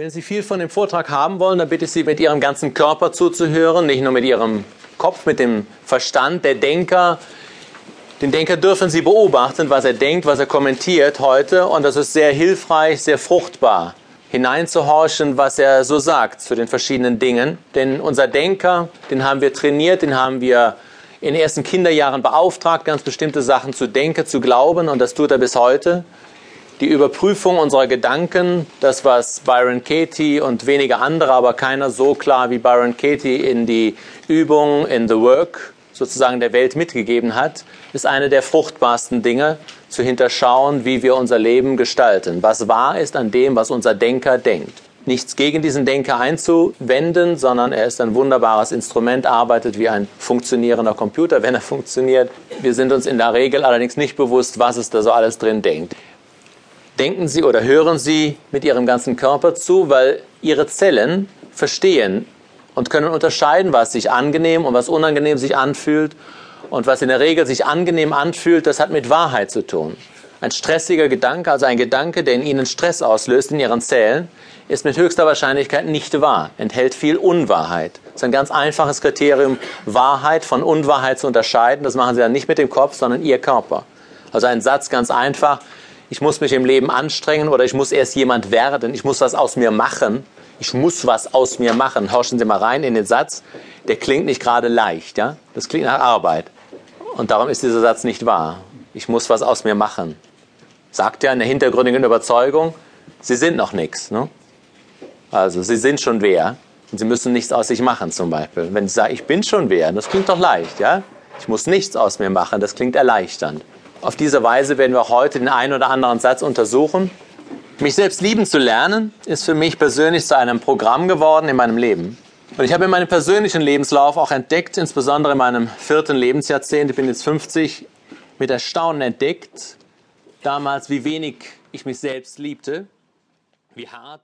Wenn Sie viel von dem Vortrag haben wollen, dann bitte ich Sie, mit Ihrem ganzen Körper zuzuhören, nicht nur mit Ihrem Kopf, mit dem Verstand. Der Denker, den Denker dürfen Sie beobachten, was er denkt, was er kommentiert heute. Und das ist sehr hilfreich, sehr fruchtbar, hineinzuhorchen, was er so sagt zu den verschiedenen Dingen. Denn unser Denker, den haben wir trainiert, den haben wir in den ersten Kinderjahren beauftragt, ganz bestimmte Sachen zu denken, zu glauben. Und das tut er bis heute die Überprüfung unserer Gedanken, das was Byron Katie und wenige andere, aber keiner so klar wie Byron Katie in die Übung, in the work sozusagen der Welt mitgegeben hat, ist eine der fruchtbarsten Dinge, zu hinterschauen, wie wir unser Leben gestalten. Was wahr ist an dem, was unser Denker denkt. Nichts gegen diesen Denker einzuwenden, sondern er ist ein wunderbares Instrument, arbeitet wie ein funktionierender Computer, wenn er funktioniert. Wir sind uns in der Regel allerdings nicht bewusst, was es da so alles drin denkt denken Sie oder hören Sie mit Ihrem ganzen Körper zu, weil Ihre Zellen verstehen und können unterscheiden, was sich angenehm und was unangenehm sich anfühlt. Und was in der Regel sich angenehm anfühlt, das hat mit Wahrheit zu tun. Ein stressiger Gedanke, also ein Gedanke, der in Ihnen Stress auslöst, in Ihren Zellen, ist mit höchster Wahrscheinlichkeit nicht wahr, enthält viel Unwahrheit. Das ist ein ganz einfaches Kriterium, Wahrheit von Unwahrheit zu unterscheiden. Das machen Sie dann nicht mit dem Kopf, sondern Ihr Körper. Also ein Satz ganz einfach, ich muss mich im Leben anstrengen oder ich muss erst jemand werden, ich muss was aus mir machen. Ich muss was aus mir machen. Horchen Sie mal rein in den Satz. Der klingt nicht gerade leicht, ja? Das klingt nach Arbeit. Und darum ist dieser Satz nicht wahr. Ich muss was aus mir machen. Sagt ja in der hintergründigen Überzeugung, Sie sind noch nichts. Ne? Also Sie sind schon wer und Sie müssen nichts aus sich machen zum Beispiel. Wenn Sie sagen, ich bin schon wer, das klingt doch leicht, ja? Ich muss nichts aus mir machen, das klingt erleichternd. Auf diese Weise werden wir heute den einen oder anderen Satz untersuchen. Mich selbst lieben zu lernen ist für mich persönlich zu einem Programm geworden in meinem Leben. Und ich habe in meinem persönlichen Lebenslauf auch entdeckt, insbesondere in meinem vierten Lebensjahrzehnt, ich bin jetzt 50, mit Erstaunen entdeckt, damals, wie wenig ich mich selbst liebte, wie hart